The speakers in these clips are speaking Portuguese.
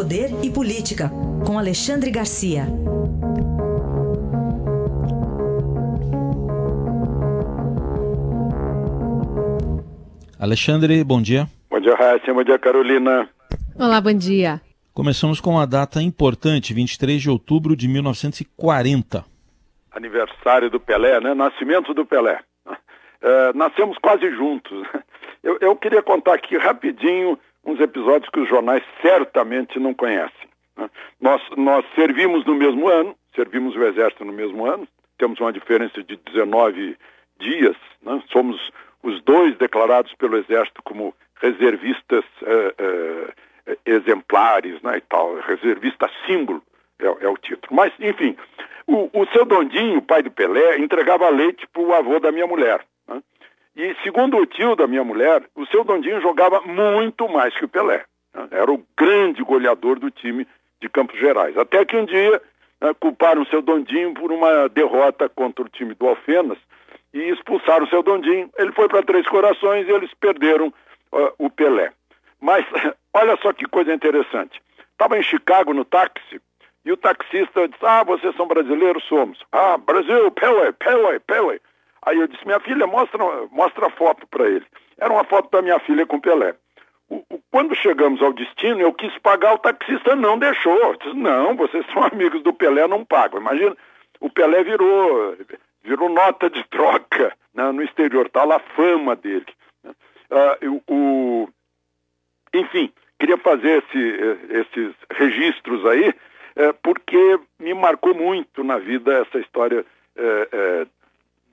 Poder e Política, com Alexandre Garcia. Alexandre, bom dia. Bom dia, Raíssa. Bom dia, Carolina. Olá, bom dia. Começamos com uma data importante, 23 de outubro de 1940. Aniversário do Pelé, né? Nascimento do Pelé. Uh, nascemos quase juntos. Eu, eu, queria contar aqui rapidinho uns episódios que os jornais certamente não conhecem. Né? Nós, nós servimos no mesmo ano, servimos o Exército no mesmo ano, temos uma diferença de 19 dias, né? somos os dois declarados pelo Exército como reservistas uh, uh, exemplares né, e tal, reservista símbolo é, é, o título. Mas, enfim, o, o seu Dondinho, pai do Pelé, entregava leite para o avô da minha mulher. E, segundo o tio da minha mulher, o seu Dondinho jogava muito mais que o Pelé. Né? Era o grande goleador do time de Campos Gerais. Até que um dia né, culparam o seu Dondinho por uma derrota contra o time do Alfenas, e expulsaram o seu Dondinho. Ele foi para Três Corações e eles perderam uh, o Pelé. Mas olha só que coisa interessante. Estava em Chicago no táxi e o taxista disse: Ah, vocês são brasileiros? Somos. Ah, Brasil, Pelé, Pelé, Pelé. Aí eu disse: Minha filha, mostra, mostra a foto para ele. Era uma foto da minha filha com Pelé. O, o, quando chegamos ao destino, eu quis pagar, o taxista não deixou. Disse, não, vocês são amigos do Pelé, não pagam. Imagina, o Pelé virou virou nota de troca né, no exterior, está lá a fama dele. Uh, o, enfim, queria fazer esse, esses registros aí, é, porque me marcou muito na vida essa história é, é,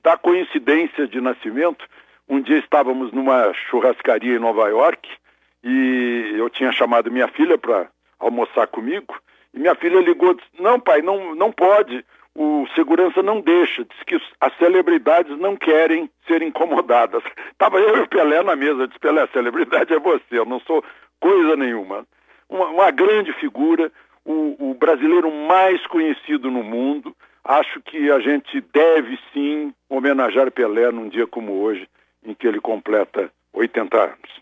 da coincidência de nascimento. Um dia estávamos numa churrascaria em Nova York e eu tinha chamado minha filha para almoçar comigo. E minha filha ligou disse: Não, pai, não, não pode o segurança não deixa, diz que as celebridades não querem ser incomodadas. Estava eu e o Pelé na mesa, disse, Pelé, a celebridade é você, eu não sou coisa nenhuma. Uma, uma grande figura, o, o, brasileiro mais conhecido no mundo. Acho que a gente deve sim homenagear Pelé num dia como hoje, em que ele completa 80 anos.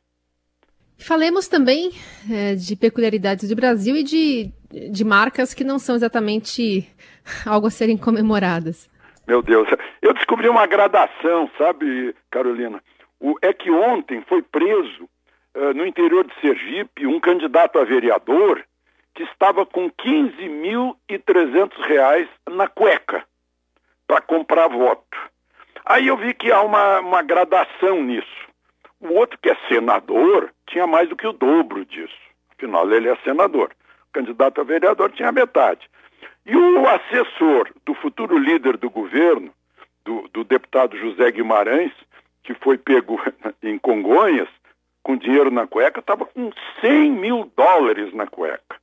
Falemos também é, de peculiaridades do Brasil e de, de marcas que não são exatamente algo a serem comemoradas. Meu Deus, eu descobri uma gradação, sabe, Carolina? O, é que ontem foi preso uh, no interior de Sergipe um candidato a vereador que estava com 15.300 reais na cueca para comprar voto. Aí eu vi que há uma, uma gradação nisso. O outro, que é senador, tinha mais do que o dobro disso. Afinal, ele é senador. O candidato a vereador tinha metade. E o assessor do futuro líder do governo, do, do deputado José Guimarães, que foi pego em Congonhas, com dinheiro na cueca, estava com 100 mil dólares na cueca.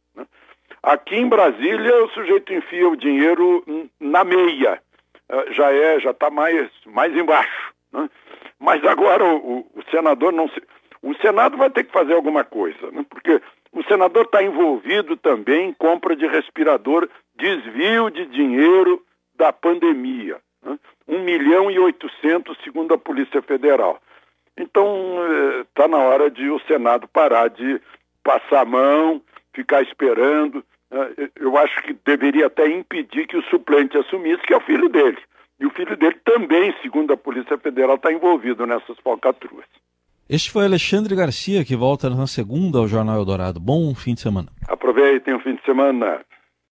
Aqui em Brasília, o sujeito enfia o dinheiro na meia. Uh, já é, já está mais, mais embaixo. Né? Mas agora o, o, o, senador não se. O Senado vai ter que fazer alguma coisa, né? porque o senador está envolvido também em compra de respirador, desvio de dinheiro da pandemia. Né? 1 milhão e 800, segundo a Polícia Federal. Então, está eh, na hora de o Senado parar de passar a mão, ficar esperando. Né? Eu acho que deveria até impedir que o suplente assumisse, que é o filho dele. E o filho dele também, segundo a Polícia Federal, está envolvido nessas falcatruas. Este foi Alexandre Garcia, que volta na segunda ao Jornal Eldorado. Bom fim de semana. Aproveitem o fim de semana.